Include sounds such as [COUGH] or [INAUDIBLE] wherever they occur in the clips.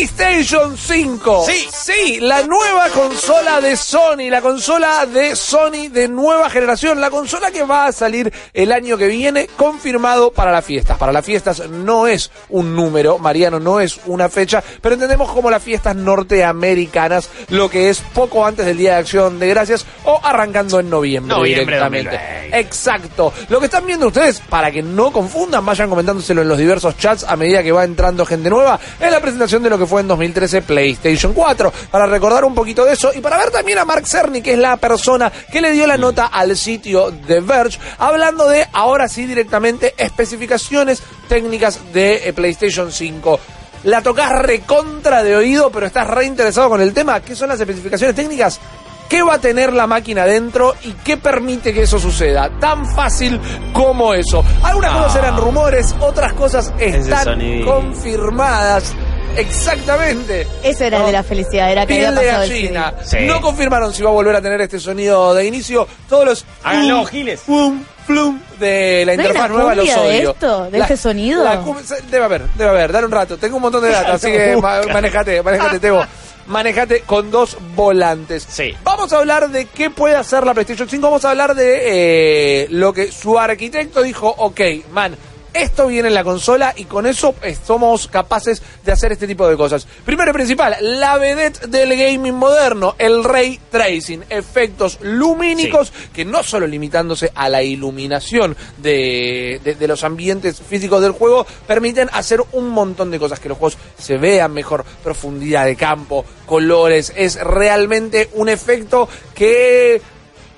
PlayStation 5. Sí. Sí, la nueva consola de Sony, la consola de Sony de nueva generación, la consola que va a salir el año que viene, confirmado para las fiestas. Para las fiestas no es un número, Mariano, no es una fecha, pero entendemos como las fiestas norteamericanas, lo que es poco antes del Día de Acción de Gracias o arrancando en noviembre, Noviembre directamente. 2020. Exacto. Lo que están viendo ustedes, para que no confundan, vayan comentándoselo en los diversos chats a medida que va entrando gente nueva, es la presentación de lo que fue en 2013 PlayStation 4. Para recordar un poquito de eso y para ver también a Mark Cerny, que es la persona que le dio la nota al sitio The Verge, hablando de, ahora sí directamente, especificaciones técnicas de eh, PlayStation 5. La tocas recontra de oído, pero estás re interesado con el tema. ¿Qué son las especificaciones técnicas? ¿Qué va a tener la máquina dentro y qué permite que eso suceda? Tan fácil como eso. Algunas Ah. cosas eran rumores, otras cosas están confirmadas. Exactamente. Eso era No. de la felicidad, era que Piel había de pasado el gallina. CD. Sí. No confirmaron si va a volver a tener este sonido de inicio. Todos los Háganlo, giles. plum, plum de la ¿No hay interfaz una nueva los cumbia de odio. esto? ¿De este sonido? la debe haber, debe haber. Dale un rato. Tengo un montón de data, [LAUGHS] así que ma- manejate, manejate, Tebo. Manejate con dos volantes. Sí. Vamos a hablar de qué puede hacer la PlayStation 5. Vamos a hablar de eh, lo que su arquitecto dijo, ok, man, esto viene en la consola y con eso eh, somos capaces de hacer este tipo de cosas. Primero y principal, la vedette del gaming moderno, el ray tracing, efectos lumínicos que no solo limitándose a la iluminación de, de- de los ambientes físicos del juego, permiten hacer un montón de cosas, que los juegos se vean mejor, profundidad de campo, colores, es realmente un efecto que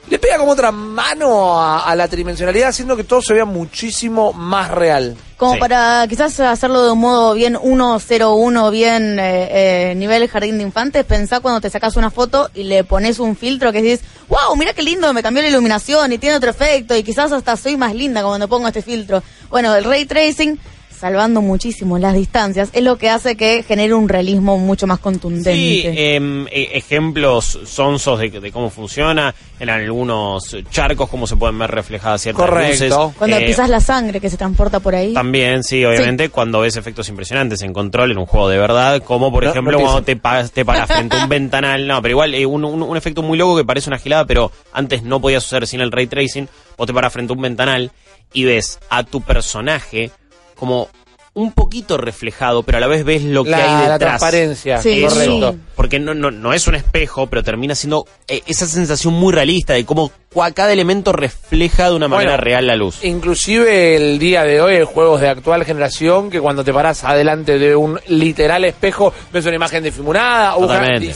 le pega como otra mano a, a la tridimensionalidad, haciendo que todo se vea muchísimo más real. Como Sí. para quizás hacerlo de un modo bien 101, bien eh, eh, nivel jardín de infantes, pensá cuando te sacas una foto y le pones un filtro que dices, wow, mira qué lindo, me cambió la iluminación y tiene otro efecto y quizás hasta soy más linda cuando pongo este filtro. Bueno, el ray tracing, salvando muchísimo las distancias, es lo que hace que genere un realismo mucho más contundente. Sí, em, e- ejemplos sonsos de, de cómo funciona. En algunos charcos, cómo se pueden ver reflejadas ciertas Correcto. luces. Cuando Eh, pisas la sangre que se transporta por ahí. También, sí, obviamente, cuando ves efectos impresionantes en control en un juego de verdad, como por No, ejemplo no cuando te, pa- te paras frente a un ventanal. No, pero igual, eh, un, un- un efecto muy loco que parece una gilada, pero antes no podía suceder sin el ray tracing. Vos te paras frente a un ventanal y ves a tu personaje como un poquito reflejado, pero a la vez ves lo que La, hay la detrás. transparencia, Sí. Eso. correcto. Porque no, no, no es un espejo, pero termina siendo eh, esa sensación muy realista de cómo cada elemento refleja de una manera Bueno, real la luz. Inclusive el día de hoy, en juegos de actual generación, que cuando te paras adelante de un literal espejo, ves una imagen difuminada o una Totalmente.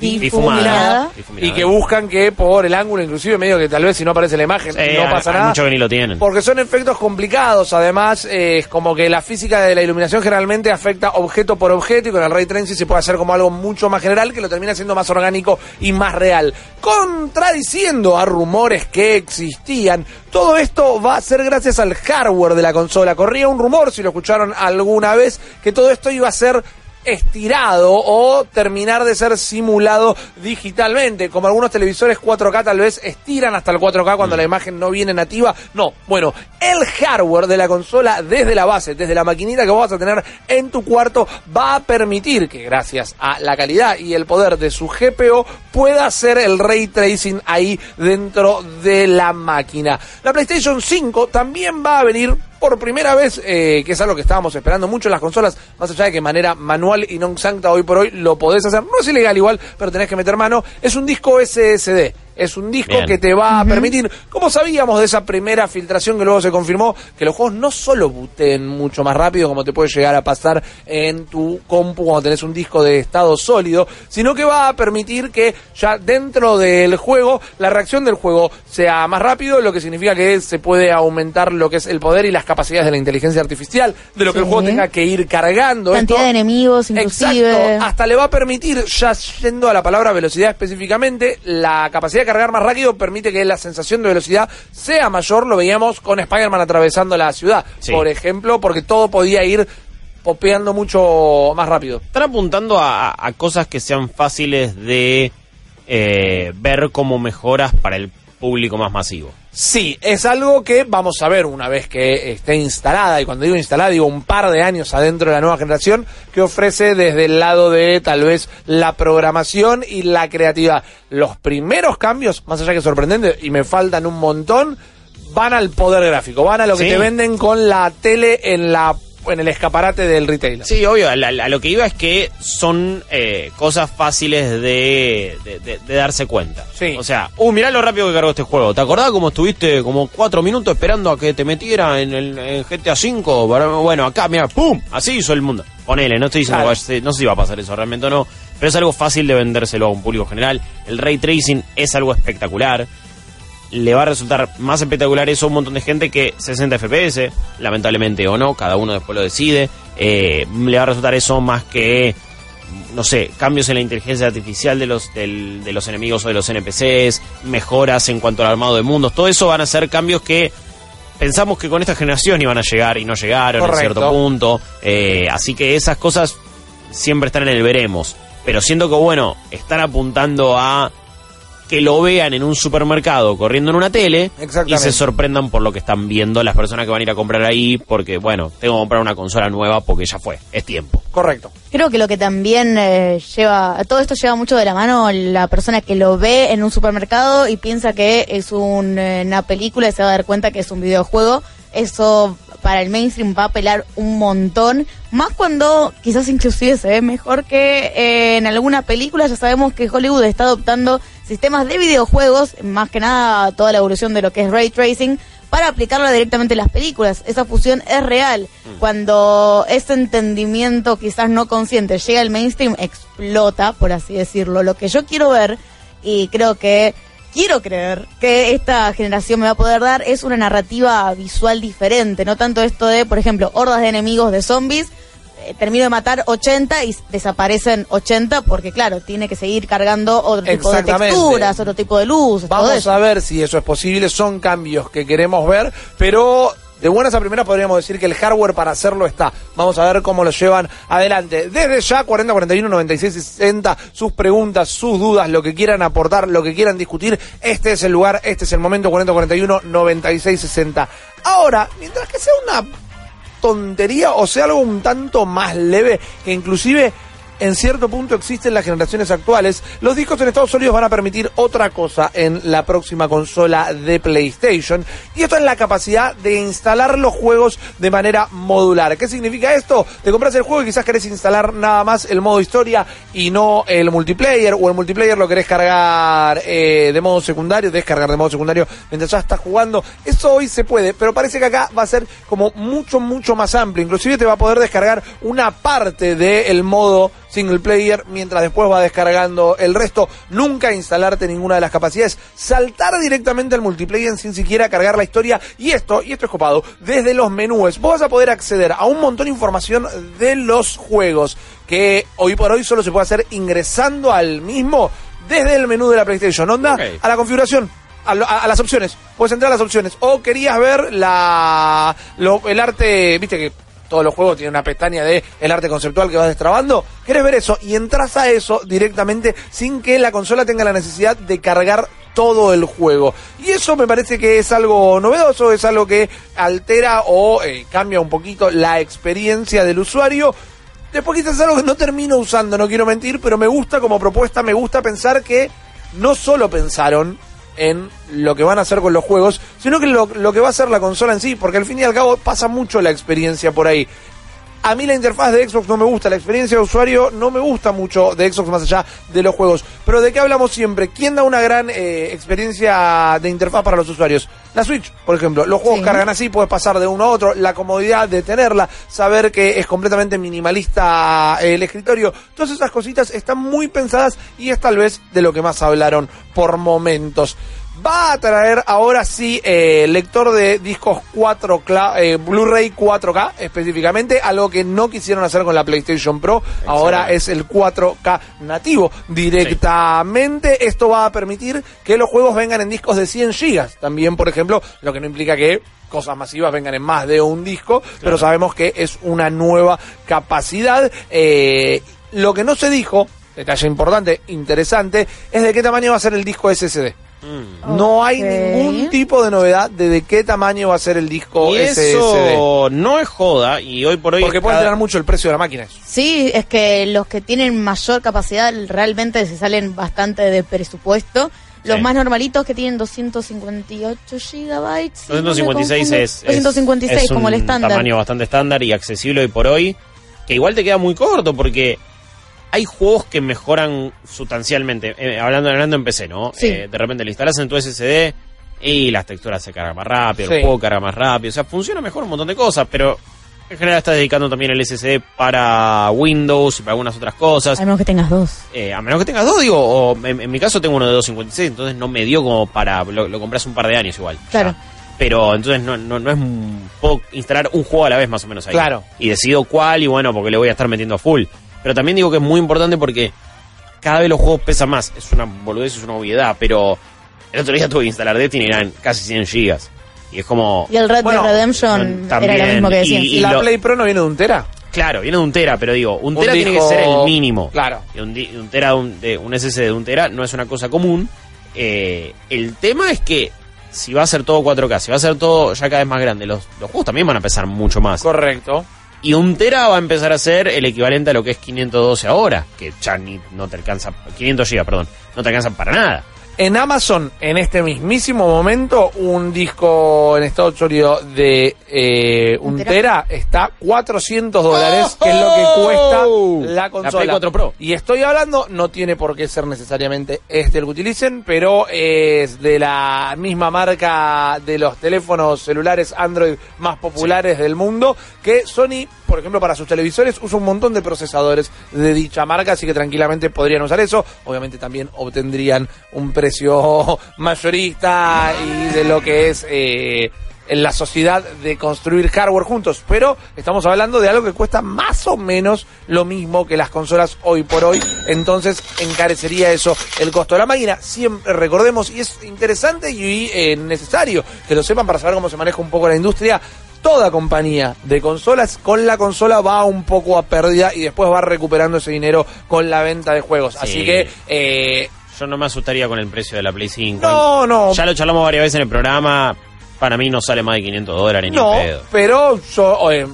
Difuminada. y que buscan que por el ángulo, inclusive medio que tal vez si no aparece la imagen, no pasa hay nada. muchos que ni lo tienen. Porque son efectos complicados, además eh, es como que la física de la iluminación generalmente afecta objeto por objeto y con el ray tracing se puede hacer como algo mucho más general que lo termina siendo más orgánico y más real. Contradiciendo a rumores que existían, todo esto va a ser gracias al hardware de la consola. Corría un rumor, si lo escucharon alguna vez, que todo esto iba a ser estirado o terminar de ser simulado digitalmente, como algunos televisores 4K tal vez estiran hasta el 4K cuando la imagen no viene nativa. No, bueno, el hardware de la consola desde la base, desde la maquinita que vos vas a tener en tu cuarto, va a permitir que gracias a la calidad y el poder de su GPU pueda hacer el ray tracing ahí dentro de la máquina. La PlayStation 5 también va a venir por primera vez, eh, que es algo que estábamos esperando mucho en las consolas, más allá de que de manera manual y non sancta hoy por hoy lo podés hacer. No es ilegal igual, pero tenés que meter mano. Es un disco SSD. Es un disco Bien. que te va a permitir, como sabíamos de esa primera filtración que luego se confirmó, que los juegos no solo booten mucho más rápido como te puede llegar a pasar en tu compu cuando tenés un disco de estado sólido, sino que va a permitir que ya dentro del juego la reacción del juego sea más rápido, lo que significa que se puede aumentar lo que es el poder y las capacidades de la inteligencia artificial, de lo que el juego tenga que ir cargando. Cantidad Esto- de enemigos, inclusive. Exacto, hasta le va a permitir, ya yendo a la palabra velocidad específicamente, la capacidad de cargar más rápido permite que la sensación de velocidad sea mayor, lo veíamos con Spider-Man atravesando la ciudad, Sí. por ejemplo, porque todo podía ir popeando mucho más rápido. Están apuntando a, a cosas que sean fáciles de eh, ver como mejoras para el público más masivo. Sí, es algo que vamos a ver una vez que esté instalada, y cuando digo instalada digo un par de años adentro de la nueva generación, que ofrece desde el lado de tal vez la programación y la creatividad. Los primeros cambios, más allá que sorprendente, y me faltan un montón, van al poder gráfico, van a lo que te venden con la tele en la en el escaparate del retailer. Sí, obvio, a, a lo que iba es que son eh, cosas fáciles de, de- de- de darse cuenta. Sí. O sea, uh, mirá lo rápido que cargó este juego. ¿Te acordás cómo estuviste como cuatro minutos esperando a que te metiera en, el, en GTA V? Bueno, acá, mira, ¡pum! Así hizo el mundo. Ponele, no estoy diciendo Claro. no sé si va a pasar eso realmente no, pero es algo fácil de vendérselo a un público general. El ray tracing es algo espectacular le va a resultar más espectacular eso a un montón de gente que 60 FPS, lamentablemente o no, cada uno después lo decide. Eh, le va a resultar eso más que, no sé, cambios en la inteligencia artificial de los, del- de los enemigos o de los NPCs, mejoras en cuanto al armado de mundos, todo eso van a ser cambios que pensamos que con esta generación iban a llegar y no llegaron Correcto. en cierto punto. Eh, así que esas cosas siempre están en el veremos. Pero siento que, bueno, están apuntando a que lo vean en un supermercado corriendo en una tele y se sorprendan por lo que están viendo las personas que van a ir a comprar ahí porque, bueno, tengo que comprar una consola nueva porque ya fue, es tiempo. Correcto. Creo que lo que también eh, lleva, todo esto lleva mucho de la mano la persona que lo ve en un supermercado y piensa que es un, eh, una película y se va a dar cuenta que es un videojuego. Eso para el mainstream va a apelar un montón, más cuando quizás inclusive se ve mejor que eh, en alguna película. Ya sabemos que Hollywood está adoptando sistemas de videojuegos, más que nada toda la evolución de lo que es ray tracing, para aplicarlo directamente en las películas. Esa fusión es real. Cuando ese entendimiento quizás no consciente llega al mainstream, explota, por así decirlo. Lo que yo quiero ver, y creo que quiero creer que esta generación me va a poder dar, es una narrativa visual diferente. No tanto esto de, por ejemplo, hordas de enemigos de zombies. Eh, Termino de matar 80 y desaparecen 80 porque, claro, tiene que seguir cargando otro tipo de texturas, otro tipo de luz. todo Vamos eso. a ver si eso es posible, son cambios que queremos ver, pero de buenas a primeras podríamos decir que el hardware para hacerlo está. Vamos a ver cómo lo llevan adelante. Desde ya, 40, 41, 96 y 60, sus preguntas, sus dudas, lo que quieran aportar, lo que quieran discutir, este es el lugar, este es el momento, 40, 41, 96, 60. Ahora, mientras que sea una tontería o sea algo un tanto más leve que inclusive en cierto punto existen las generaciones actuales, los discos en Estados Unidos van a permitir otra cosa en la próxima consola de PlayStation y esto es la capacidad de instalar los juegos de manera modular. ¿Qué significa esto? Te compras el juego y quizás querés instalar nada más el modo historia y no el multiplayer o el multiplayer lo querés cargar eh, de modo secundario, descargar de modo secundario mientras ya estás jugando. Eso hoy se puede, pero parece que acá va a ser como mucho, mucho más amplio. Inclusive te va a poder descargar una parte del modo single player mientras después va descargando el resto. Nunca instalarte ninguna de las capacidades. Saltar directamente al multiplayer sin siquiera cargar la historia. Y esto, y esto es copado, desde los menús. Vos vas a poder acceder a un montón de información de los juegos que hoy por hoy solo se puede hacer ingresando al mismo desde el menú de la PlayStation. Onda a la configuración. A, lo- a- a las opciones, puedes entrar a las opciones. O querías ver la lo- el arte, viste que todos los juegos tienen una pestaña de el arte conceptual que vas destrabando. ¿Querés ver eso? Y entras a eso directamente sin que la consola tenga la necesidad de cargar todo el juego. Y eso me parece que es algo novedoso, es algo que altera o eh, cambia un poquito la experiencia del usuario. Después quizás es algo que no termino usando, no quiero mentir, pero me gusta como propuesta, me gusta pensar que no solo pensaron en lo que van a hacer con los juegos, sino que lo, lo que va a hacer la consola en sí, porque al fin y al cabo pasa mucho la experiencia por ahí. A mí la interfaz de Xbox no me gusta, la experiencia de usuario no me gusta mucho de Xbox más allá de los juegos. Pero ¿de qué hablamos siempre? ¿Quién da una gran eh, experiencia de interfaz para los usuarios? La Switch, por ejemplo. Los juegos Sí. cargan así, puedes pasar de uno a otro, la comodidad de tenerla, saber que es completamente minimalista eh, el escritorio. Todas esas cositas están muy pensadas y es tal vez de lo que más hablaron por momentos. Va a traer ahora sí eh, lector de discos 4K, eh, Blu-ray 4K específicamente, algo que no quisieron hacer con la PlayStation Pro. Ahora es el 4K nativo directamente. Esto va a permitir que los juegos vengan en discos de 100 gigas. También, por ejemplo, lo que no implica que cosas masivas vengan en más de un disco, pero sabemos que es una nueva capacidad. Eh, lo que no se dijo, detalle importante, interesante, es de qué tamaño va a ser el disco SSD. Mm. No hay ningún tipo de novedad de de qué tamaño va a ser el disco Y SSD. eso no es joda, y hoy por hoy... Porque puede alterar mucho el precio de la máquina. eso. Sí, es que los que tienen mayor capacidad realmente se salen bastante de presupuesto. Los Sí. más normalitos que tienen 258 gigabytes. si no me 256 confundo. es, es- 256 es como el un estándar. tamaño bastante estándar y accesible hoy por hoy, que igual te queda muy corto porque hay juegos que mejoran sustancialmente, eh, hablando, hablando en PC, ¿no? Sí. Eh, de repente le instalas en tu SSD y las texturas se cargan más rápido, Sí. el juego carga más rápido, o sea, funciona mejor un montón de cosas, pero en general estás dedicando también el SSD para Windows y para algunas otras cosas. A menos que tengas dos. Eh, a menos que tengas dos, digo, o en, en mi caso tengo uno de 256, entonces no me dio como para. Lo, lo compré hace un par de años igual. Claro. ya. Pero entonces no, no, no es. Puedo instalar un juego a la vez más o menos ahí. Claro. Y decido cuál y bueno, porque le voy a estar metiendo a full. Pero también digo que es muy importante porque cada vez los juegos pesan más. Es una boludez, es una obviedad, pero el otro día tuve que instalar Destiny y eran casi 100 gigas. Y es como. Y el Red Bueno, Dead Redemption también, era lo mismo que decían. y- ¿Y, la lo- Play Pro no viene de un tera? Claro, viene de un tera, pero digo, un Un tera tiene que ser el mínimo. Claro. Y un, di- un tera, un, de, un SSD de un tera no es una cosa común. Eh, el tema es que si va a ser todo 4K, si va a ser todo ya cada vez más grande, los, los juegos también van a pesar mucho más. Correcto. Y un tera va a empezar a ser el equivalente a lo que es 512 ahora, que ya ni, no te alcanza, 500 GB, perdón, no te alcanzan para nada. En Amazon, en este mismísimo momento, un disco en estado sólido de eh, un ¿Un tera? está 400 dólares, que es lo que cuesta la consola. Play 4 Pro. Y estoy hablando, no tiene por qué ser necesariamente este el que utilicen, pero es de la misma marca de los teléfonos celulares Android más populares del mundo, que Sony, por ejemplo, para sus televisores usa un montón de procesadores de dicha marca, así que tranquilamente podrían usar eso. Obviamente también obtendrían un precio [LAUGHS] mayorista y de lo que es... eh, en la sociedad de construir hardware juntos, pero estamos hablando de algo que cuesta más o menos lo mismo que las consolas hoy por hoy, entonces encarecería eso el costo de la máquina. Siempre recordemos, y es interesante y eh, necesario que lo sepan para saber cómo se maneja un poco la industria. Toda compañía de consolas con la consola va un poco a pérdida y después va recuperando ese dinero con la venta de juegos. Así Sí. que eh, Yo no me asustaría con el precio de la Play 5. no, no, Ya lo charlamos varias veces en el programa. Para mí no sale más de 500 dólares ni No, pedo. pero yo, eh,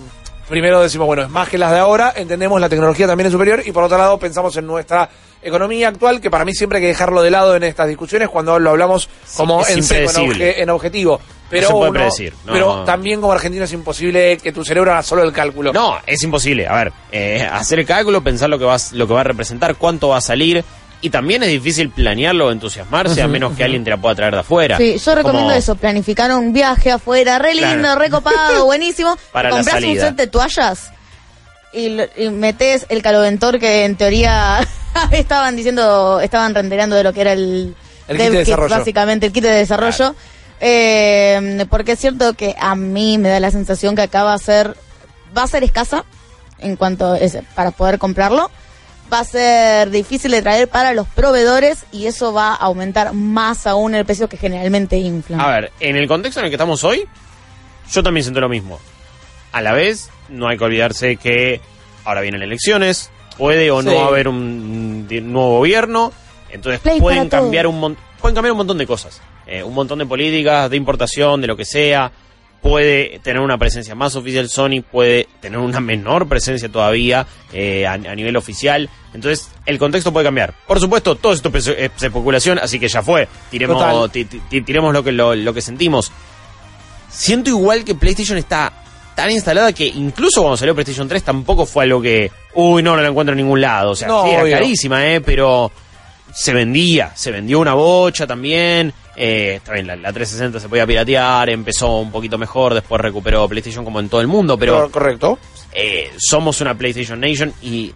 primero decimos, bueno, es más que las de ahora, entendemos la tecnología también es superior y por otro lado pensamos en nuestra economía actual, que para mí siempre hay que dejarlo de lado en estas discusiones cuando lo hablamos como en, seco, en, impredecible. obje- en objetivo. Pero, se puede uno- predecir, no. pero también como argentino es imposible que tu cerebro haga solo el cálculo. No, es imposible. A ver, eh, hacer el cálculo, pensar lo que, va, lo que va a representar, cuánto va a salir. Y también es difícil planearlo o entusiasmarse a menos que alguien te la pueda traer de afuera. Sí, yo recomiendo Como- eso, planificar un viaje afuera, re lindo, Claro. re copado, [LAUGHS] buenísimo. Para la Comprás un salida. set de toallas y, lo- y metes el caloventor que en teoría [LAUGHS] estaban diciendo, estaban renderando de lo que era el, El dev kit de desarrollo. básicamente el kit de desarrollo. Eh, porque es cierto que a mí me da la sensación que acá va a ser, va a ser escasa en cuanto es para poder comprarlo. Va a ser difícil de traer para los proveedores y eso va a aumentar más aún el precio que generalmente inflan. A ver, en el contexto en el que estamos hoy, yo también siento lo mismo. A la vez, no hay que olvidarse que ahora vienen elecciones, puede o Sí. no haber un nuevo gobierno, entonces Play pueden cambiar todo. un pueden cambiar un montón de cosas, Eh, un montón de políticas, de importación, de lo que sea. Puede tener una presencia más oficial Sony, puede tener una menor presencia todavía eh, a, a nivel oficial. Entonces, el contexto puede cambiar. Por supuesto, todo esto es es especulación, así que ya fue. Tiremos, Total. ti- ti- tiremos lo que, lo, lo que sentimos. Siento igual que PlayStation está tan instalada que incluso cuando salió PlayStation 3 tampoco fue algo que, uy, no, no la encuentro en ningún lado. O sea, No, sí, era obvio. carísima, ¿eh? Pero se vendía, se vendió una bocha también. Eh, está bien, la, la 360 se podía piratear, empezó un poquito mejor, después recuperó PlayStation como en todo el mundo, pero Cor- correcto. eh, somos una PlayStation Nation y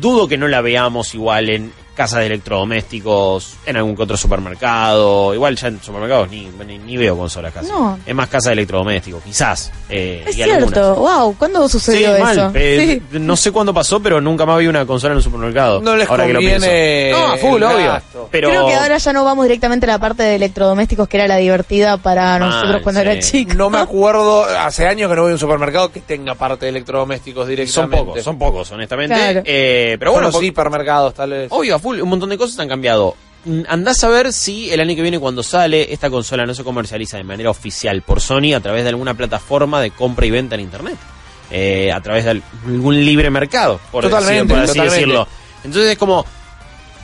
dudo que no la veamos igual en casas de electrodomésticos, en algún que otro supermercado. Igual ya en supermercados ni, ni, ni veo consolas casi. No. Es más casa de electrodomésticos, quizás. eh, es y cierto, algunas. wow, ¿cuándo Sí, sucedió mal. eso? eh, Sí. No sé cuándo pasó, pero nunca más vi una consola en un supermercado. No les ahora que lo pienso. No, a full, obvio. Pero Creo que ahora ya no vamos directamente a la parte de electrodomésticos que era la divertida para Mal, nosotros cuando sí. era chico. No me [LAUGHS] acuerdo, hace años que no voy a un supermercado que tenga parte de electrodomésticos son directamente. pocos, son pocos, honestamente. Claro. Eh, pero Son bueno, los hipermercados, tal vez. Obvio, a full, un montón de cosas han cambiado. mm, andás a ver si el año que viene cuando sale esta consola no se comercializa de manera oficial por Sony a través de alguna plataforma de compra y venta en internet. Eh, a través de algún libre mercado, por, Totalmente, decir- por así totalmente. decirlo. Entonces es como,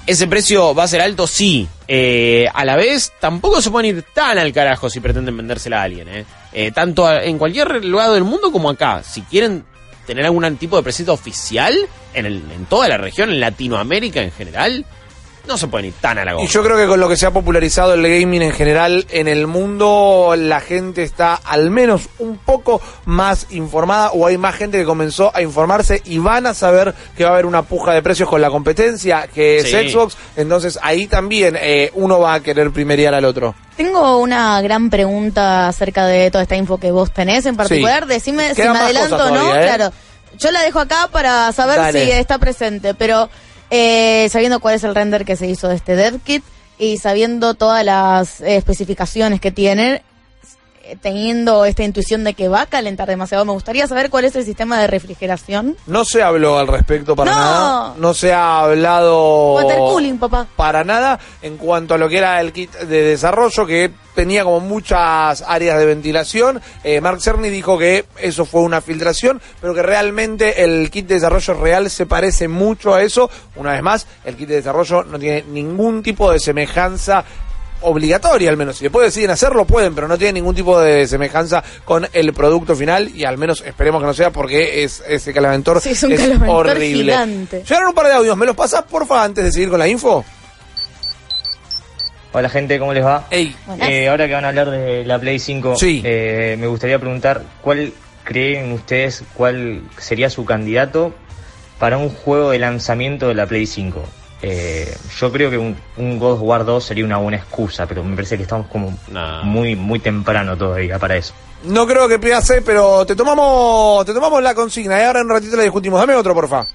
¿ese precio va a ser alto? Sí. Eh, a la vez, tampoco se pueden ir tan al carajo si pretenden vendérsela a alguien. Eh. Eh, tanto a- en cualquier lugar del mundo como acá. Si quieren tener algún tipo de presencia oficial en, el- en toda la región, en Latinoamérica en general, no se pueden ir tan a la goma. Y yo creo que con lo que se ha popularizado el gaming en general en el mundo, la gente está al menos un poco más informada o hay más gente que comenzó a informarse y van a saber que va a haber una puja de precios con la competencia que es Sí. Xbox. Entonces ahí también eh, uno va a querer primerear al otro. Tengo una gran pregunta acerca de toda esta info que vos tenés en particular. Sí. Decime si me adelanto o no. todavía, ¿eh? Claro. Yo la dejo acá para saber Dale. si está presente, pero eh, sabiendo cuál es el render que se hizo de este dev kit y sabiendo todas las eh, especificaciones que tiene, teniendo esta intuición de que va a calentar demasiado, me gustaría saber cuál es el sistema de refrigeración. No se habló al respecto para No. nada. No se ha hablado Water cooling, papá. para nada en cuanto a lo que era el kit de desarrollo que tenía como muchas áreas de ventilación. Eh, Mark Cerny dijo que eso fue una filtración, pero que realmente el kit de desarrollo real se parece mucho a eso. Una vez más, el kit de desarrollo no tiene ningún tipo de semejanza obligatoria al menos. Si después deciden hacerlo, pueden, pero no tiene ningún tipo de semejanza con el producto final y al menos esperemos que no sea porque es ese calaventor Sí, es un calaventor horrible. gigante. Llegaron un par de audios, ¿me los pasás porfa antes de seguir con la info? Hola gente, ¿cómo les va? Ey, Buenas. Eh, ahora que van a hablar de la Play 5, Sí. eh, me gustaría preguntar cuál creen ustedes cuál sería su candidato para un juego de lanzamiento de la Play 5. Eh, yo creo que un, un God of War 2 sería una buena excusa, pero me parece que estamos como muy muy temprano todavía para eso. no creo que pase, pero te tomamos, te tomamos la consigna y ahora en un ratito la discutimos. Dame otro, porfa.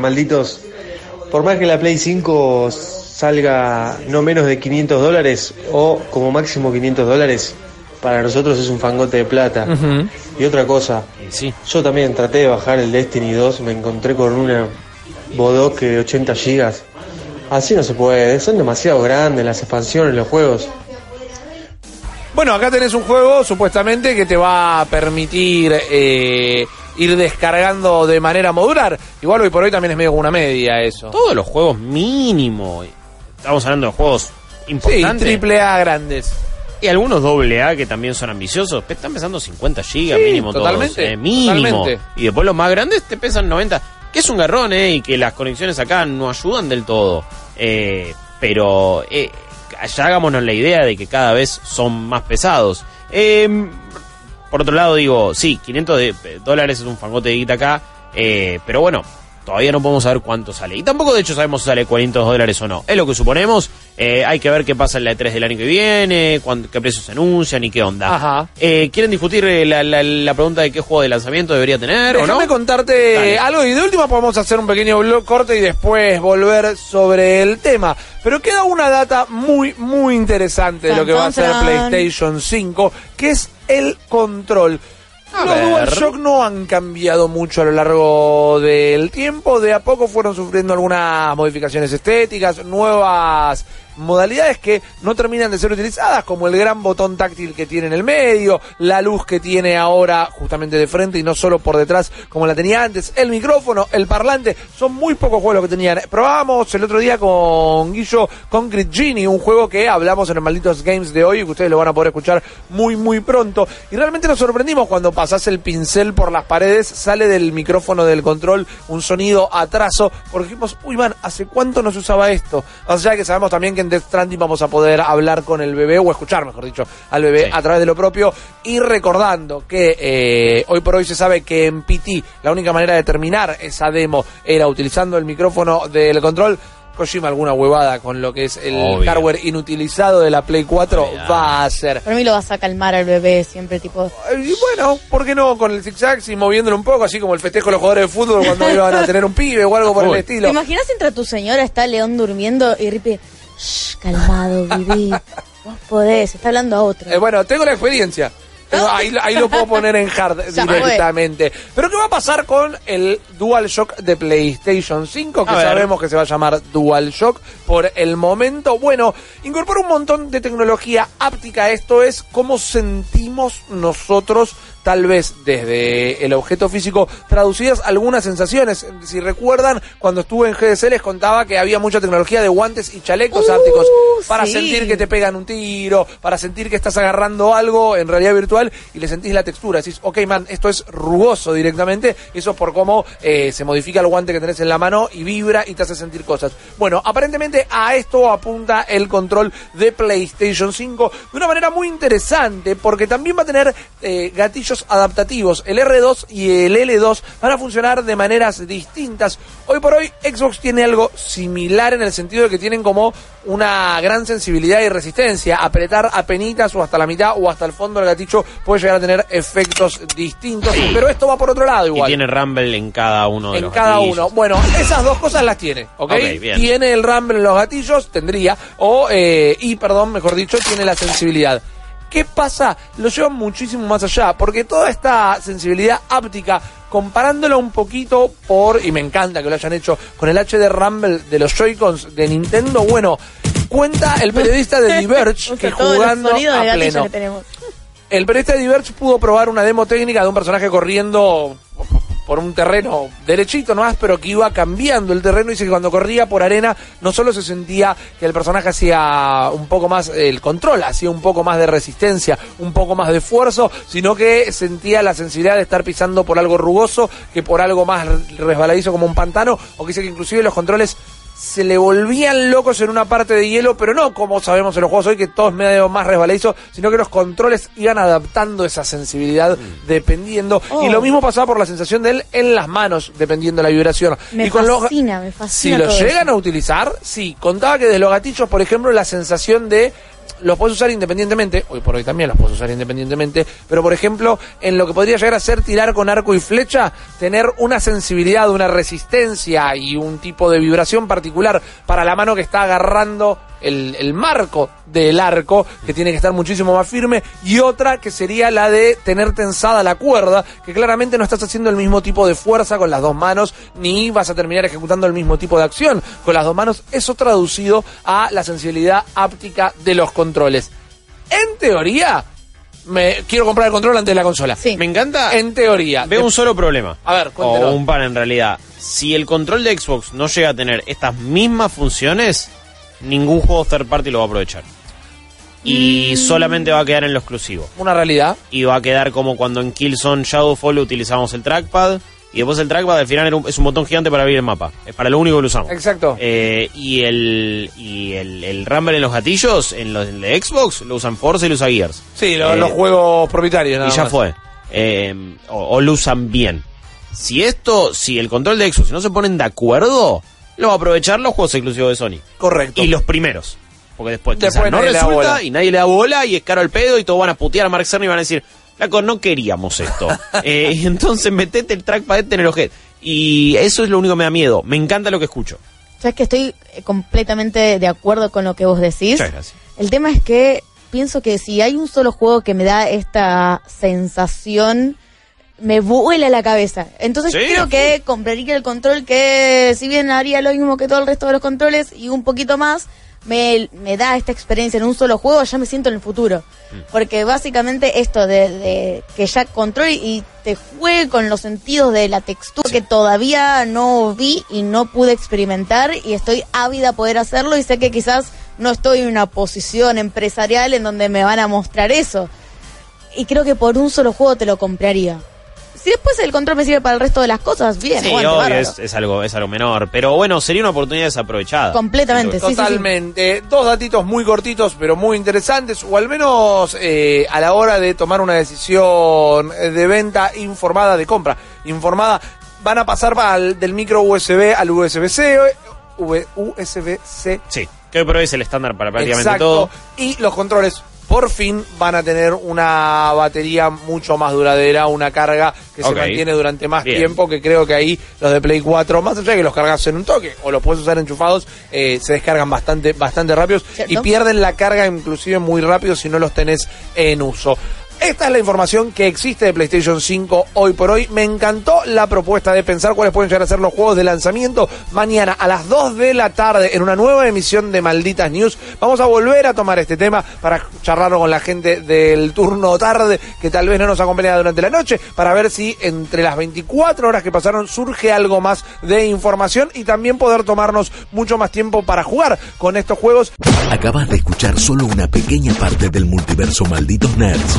Malditos, por más que la Play 5 salga no menos de 500 dólares o como máximo 500 dólares, para nosotros es un fangote de plata. Y otra cosa, sí. yo también traté de bajar el Destiny 2, me encontré con una bodoque de 80 gigas. Así no se puede, son demasiado grandes las expansiones, los juegos. Bueno, acá tenés un juego supuestamente que te va a permitir eh, ir descargando de manera modular. Igual hoy por hoy también es medio como una media eso. Todos los juegos mínimo. Estamos hablando de juegos Sí, importantes. triple A grandes. Y algunos doble A que también son ambiciosos. Están pesando 50 gigas Sí, mínimo totalmente, todos. eh, mínimo. totalmente. Y después los más grandes te pesan 90. Es un garrón, ¿eh? Y que las conexiones acá no ayudan del todo. Eh, pero eh, ya hagámonos la idea de que cada vez son más pesados. Eh, por otro lado, digo, sí, 500 de- dólares es un fangote de guita acá. eh, pero bueno, todavía no podemos saber cuánto sale. Y tampoco, de hecho, sabemos si sale 500 dólares o no. Es lo que suponemos. eh, hay que ver qué pasa en la E3 del año que viene, qué precios se anuncian y qué onda. Ajá. Eh, ¿Quieren discutir eh, la, la- la pregunta de qué juego de lanzamiento debería tener o Déjame no? contarte Dale. algo y de última podemos hacer un pequeño blog corte y después volver sobre el tema. Pero queda una data muy, muy interesante de lo que va a ser. PlayStation 5, que es el control. A Los ver. DualShock no han cambiado mucho a lo largo del tiempo. De a poco fueron sufriendo algunas modificaciones estéticas, nuevas modalidades que no terminan de ser utilizadas, como el gran botón táctil que tiene en el medio, la luz que tiene ahora justamente de frente y no solo por detrás como la tenía antes, el micrófono, el parlante, son muy pocos juegos los que tenían. Probábamos el otro día con Guillo Concrete Genie, un juego que hablamos en el Malditos Games de hoy y que ustedes lo van a poder escuchar muy muy pronto. Y realmente nos sorprendimos cuando pasás el pincel por las paredes, sale del micrófono del control un sonido atraso, porque dijimos, uy man, ¿hace cuánto no se usaba esto? O sea que sabemos también que en Death Stranding vamos a poder hablar con el bebé, o escuchar, mejor dicho, al bebé Sí. a través de lo propio, y recordando que eh, hoy por hoy se sabe que en PT la única manera de terminar esa demo era utilizando el micrófono del control. Kojima alguna huevada con lo que es el Obvio. hardware inutilizado de la Play 4 Olvidate. va a hacer. Para mí lo vas a calmar al bebé siempre, tipo... Y bueno, ¿por qué no? Con el zigzag y moviéndolo un poco, así como el festejo de los jugadores de fútbol cuando [LAUGHS] iban a tener un pibe o algo por el Uy. ¿Te estilo. imaginas entre tu señora está León durmiendo y Rippy... Shh, calmado, viví. [LAUGHS] Vos podés, está hablando a otro. Eh, bueno, tengo la experiencia. Ahí, ahí lo puedo poner en hard [LAUGHS] directamente. Pero ¿qué va a pasar con el DualShock de PlayStation 5? Que A ver. sabemos que se va a llamar DualShock por el momento. Bueno, incorpora un montón de tecnología áptica. Esto es cómo sentimos nosotros tal vez desde el objeto físico traducidas algunas sensaciones. Si recuerdan, cuando estuve en GDC les contaba que había mucha tecnología de guantes y chalecos Uh, ápticos para sí. sentir que te pegan un tiro, para sentir que estás agarrando algo en realidad virtual y le sentís la textura. Decís, ok, man, esto es rugoso directamente. Eso es por cómo eh, se modifica el guante que tenés en la mano y vibra y te hace sentir cosas. Bueno, aparentemente a esto apunta el control de PlayStation 5 de una manera muy interesante porque también va a tener eh, gatillos adaptativos. El R2 y el L2 van a funcionar de maneras distintas. Hoy por hoy Xbox tiene algo similar en el sentido de que tienen como una gran sensibilidad y resistencia. Apretar a penitas o hasta la mitad o hasta el fondo del gatillo puede llegar a tener efectos distintos. Pero esto va por otro lado Y igual tiene Rumble en cada uno de en los cada gatillos. uno. Bueno, esas dos cosas las tiene, ¿ok? Ok, bien. Tiene el rumble en los gatillos, tendría, o, eh, y perdón, mejor dicho, tiene la sensibilidad. ¿Qué pasa? Lo lleva muchísimo más allá, porque toda esta sensibilidad áptica, comparándola un poquito por, y me encanta que lo hayan hecho, con el HD Rumble de los Joy-Cons de Nintendo, bueno, cuenta el periodista de [LAUGHS] Diverge que jugando a de pleno. que tenemos. El periodista de Diverge pudo probar una demo técnica de un personaje corriendo por un terreno derechito nomás, pero que iba cambiando el terreno. Dice que cuando corría por arena no solo se sentía que el personaje hacía un poco más el control, hacía un poco más de resistencia, un poco más de esfuerzo, sino que sentía la sensibilidad de estar pisando por algo rugoso que por algo más resbaladizo como un pantano, o que dice que inclusive los controles se le volvían locos en una parte de hielo, pero no como sabemos en los juegos hoy que todo es medio más resbaladizo, sino que los controles iban adaptando esa sensibilidad dependiendo. Oh. Y lo mismo pasaba por la sensación de él en las manos, dependiendo de la vibración. Me y con los- fascina, me si fascina. lo todo llegan eso. a utilizar, sí. Contaba que desde los gatillos, por ejemplo, la sensación de los puedes usar independientemente, hoy por hoy también los puedes usar independientemente, pero por ejemplo, en lo que podría llegar a ser tirar con arco y flecha, tener una sensibilidad, una resistencia y un tipo de vibración particular para la mano que está agarrando el, el marco del arco, que tiene que estar muchísimo más firme, y otra que sería la de tener tensada la cuerda, que claramente no estás haciendo el mismo tipo de fuerza con las dos manos, ni vas a terminar ejecutando el mismo tipo de acción con las dos manos. Eso traducido a la sensibilidad áptica de los controles. En teoría, me quiero comprar el control antes de la consola. Sí. Me encanta. En teoría. Veo un solo problema. A ver. O un par en realidad. Si el control de Xbox no llega a tener estas mismas funciones, ningún juego third party lo va a aprovechar. Y Mm. solamente va a quedar en lo exclusivo. Una realidad. Y va a quedar como cuando en Killzone Shadowfall utilizamos el trackpad. Y después el trackpad al final es un botón gigante para abrir el mapa. Es para lo único que lo usamos. Exacto. Eh, y el, y el, el Rumble en los gatillos, en los de Xbox, lo usan Forza y lo usa Gears. Sí, lo- Eh, los juegos propietarios. nada y ya más. fue. Eh, o, o lo usan bien. Si esto, si el control de Xbox no se ponen de acuerdo, lo va a aprovechar los juegos exclusivos de Sony. Correcto. Y los primeros. Porque después, Después no nadie le da resulta bola. y nadie le da bola y es caro el pedo y todos van a putear a Mark Cerny y van a decir, Flaco, no queríamos esto. [LAUGHS] Eh, entonces metete el trackpad este en el ojete. Y eso es lo único que me da miedo. Me encanta lo que escucho. Sabes que estoy eh, completamente de acuerdo con lo que vos decís. Muchas gracias. El tema es que pienso que si hay un solo juego que me da esta sensación, me vuela la cabeza. Entonces Sí, creo que compraría el control que, si bien haría lo mismo que todo el resto de los controles y un poquito más, me, me da esta experiencia en un solo juego, ya me siento en el futuro. Mm. Porque básicamente esto de, de que ya controle y te juegue con los sentidos de la textura que todavía no vi y no pude experimentar y estoy ávida a poder hacerlo y sé que quizás no estoy en una posición empresarial en donde me van a mostrar eso. Y creo que por un solo juego te lo compraría. Si después el control me sirve para el resto de las cosas, bien, Sí, aguante, obvio, es, es algo, es algo menor. Pero bueno, sería una oportunidad desaprovechada. Completamente, sí, sí, sí. Totalmente. Dos datitos muy cortitos, pero muy interesantes, o al menos eh, a la hora de tomar una decisión de venta informada, de compra informada, van a pasar al- del micro USB al USB-C, V- USB-C. Sí, que hoy por hoy es el estándar para prácticamente Exacto. todo. Y los controles por fin van a tener una batería mucho más duradera, una carga que se mantiene durante más Bien. tiempo, que creo que ahí los de Play 4, más allá de que los cargas en un toque o los puedes usar enchufados, eh, se descargan bastante, bastante rápidos ¿Cierto? y pierden la carga inclusive muy rápido si no los tenés en uso. Esta es la información que existe de PlayStation 5 hoy por hoy. Me encantó la propuesta de pensar cuáles pueden llegar a ser los juegos de lanzamiento. Mañana a las 2 de la tarde en una nueva emisión de Malditas News vamos a volver a tomar este tema para charlarlo con la gente del turno tarde que tal vez no nos acompaña durante la noche para ver si entre las 24 horas que pasaron surge algo más de información y también poder tomarnos mucho más tiempo para jugar con estos juegos. Acabas de escuchar solo una pequeña parte del multiverso Malditos Nerds.